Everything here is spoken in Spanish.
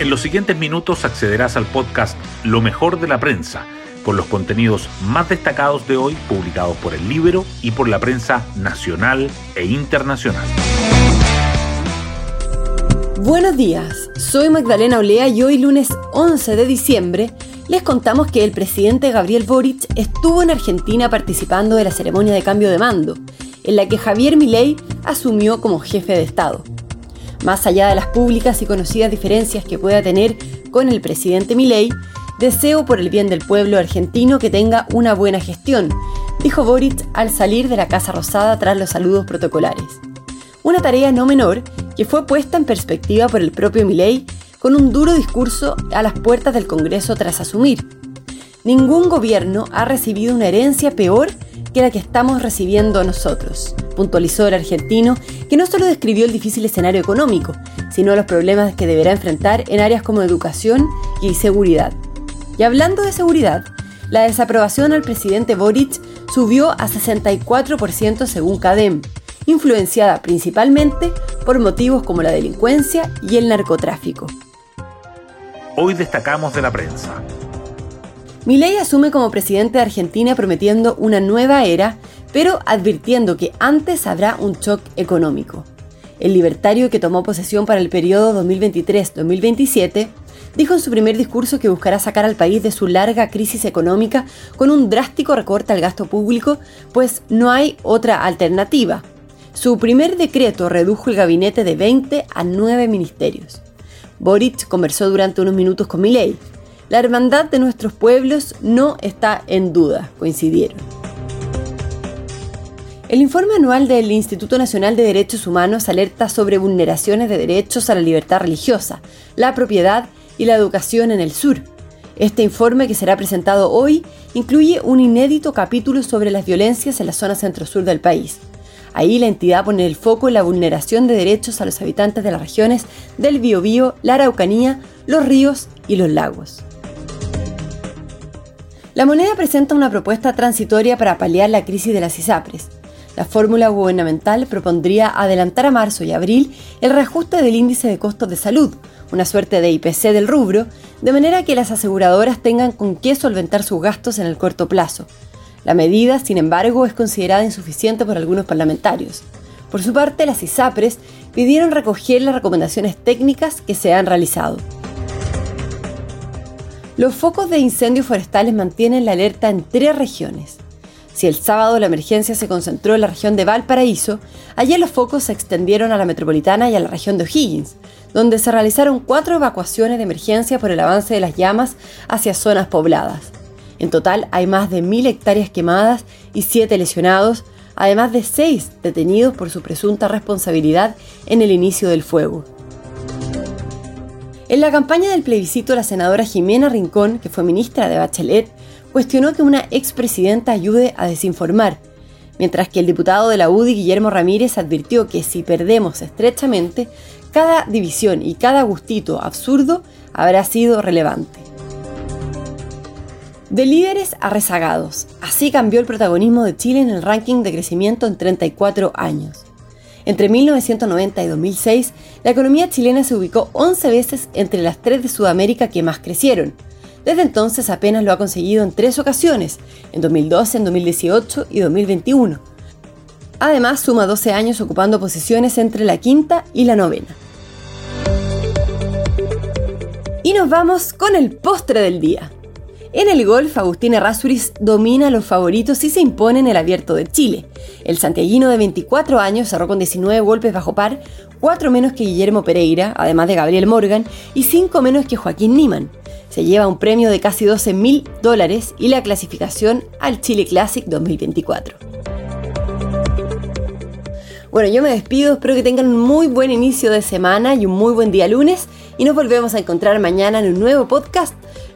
En los siguientes minutos accederás al podcast Lo mejor de la prensa, con los contenidos más destacados de hoy publicados por el libro y por la prensa nacional e internacional. Buenos días, soy Magdalena Olea y hoy lunes 11 de diciembre les contamos que el presidente Gabriel Boric estuvo en Argentina participando de la ceremonia de cambio de mando, en la que Javier Milei asumió como jefe de Estado. Más allá de las públicas y conocidas diferencias que pueda tener con el presidente Milei, deseo por el bien del pueblo argentino que tenga una buena gestión, dijo Boric al salir de la Casa Rosada tras los saludos protocolares. Una tarea no menor que fue puesta en perspectiva por el propio Milei con un duro discurso a las puertas del Congreso tras asumir. Ningún gobierno ha recibido una herencia peor que la que estamos recibiendo nosotros, puntualizó el argentino, que no solo describió el difícil escenario económico, sino los problemas que deberá enfrentar en áreas como educación y seguridad. Y hablando de seguridad, la desaprobación al presidente Boric subió a 64% según CADEM, influenciada principalmente por motivos como la delincuencia y el narcotráfico. Hoy destacamos de la prensa. Milei asume como presidente de Argentina prometiendo una nueva era, pero advirtiendo que antes habrá un shock económico. El libertario que tomó posesión para el periodo 2023-2027 dijo en su primer discurso que buscará sacar al país de su larga crisis económica con un drástico recorte al gasto público, pues no hay otra alternativa. Su primer decreto redujo el gabinete de 20 a 9 ministerios. Boric conversó durante unos minutos con Milei, la hermandad de nuestros pueblos no está en duda, coincidieron. El informe anual del Instituto Nacional de Derechos Humanos alerta sobre vulneraciones de derechos a la libertad religiosa, la propiedad y la educación en el sur. Este informe, que será presentado hoy, incluye un inédito capítulo sobre las violencias en la zona centro-sur del país. Ahí la entidad pone el foco en la vulneración de derechos a los habitantes de las regiones del Biobío, la Araucanía, los ríos y los lagos. La moneda presenta una propuesta transitoria para paliar la crisis de las ISAPRES. La fórmula gubernamental propondría adelantar a marzo y abril el reajuste del índice de costos de salud, una suerte de IPC del rubro, de manera que las aseguradoras tengan con qué solventar sus gastos en el corto plazo. La medida, sin embargo, es considerada insuficiente por algunos parlamentarios. Por su parte, las ISAPRES pidieron recoger las recomendaciones técnicas que se han realizado. Los focos de incendios forestales mantienen la alerta en tres regiones. Si el sábado la emergencia se concentró en la región de Valparaíso, ayer los focos se extendieron a la metropolitana y a la región de O'Higgins, donde se realizaron cuatro evacuaciones de emergencia por el avance de las llamas hacia zonas pobladas. En total hay más de mil hectáreas quemadas y siete lesionados, además de seis detenidos por su presunta responsabilidad en el inicio del fuego. En la campaña del plebiscito, la senadora Jimena Rincón, que fue ministra de Bachelet, cuestionó que una expresidenta ayude a desinformar, mientras que el diputado de la UDI, Guillermo Ramírez, advirtió que si perdemos estrechamente, cada división y cada gustito absurdo habrá sido relevante. De líderes a rezagados, así cambió el protagonismo de Chile en el ranking de crecimiento en 34 años. Entre 1990 y 2006, la economía chilena se ubicó 11 veces entre las tres de Sudamérica que más crecieron. Desde entonces apenas lo ha conseguido en tres ocasiones, en 2012, en 2018 y 2021. Además, suma 12 años ocupando posiciones entre la quinta y la novena. Y nos vamos con el postre del día. En el golf, Agustín Errázuriz domina a los favoritos y se impone en el Abierto de Chile. El santiaguino de 24 años cerró con 19 golpes bajo par, 4 menos que Guillermo Pereira, además de Gabriel Morgan, y 5 menos que Joaquín Niman. Se lleva un premio de casi 12 mil dólares y la clasificación al Chile Classic 2024. Bueno, yo me despido, espero que tengan un muy buen inicio de semana y un muy buen día lunes y nos volvemos a encontrar mañana en un nuevo podcast,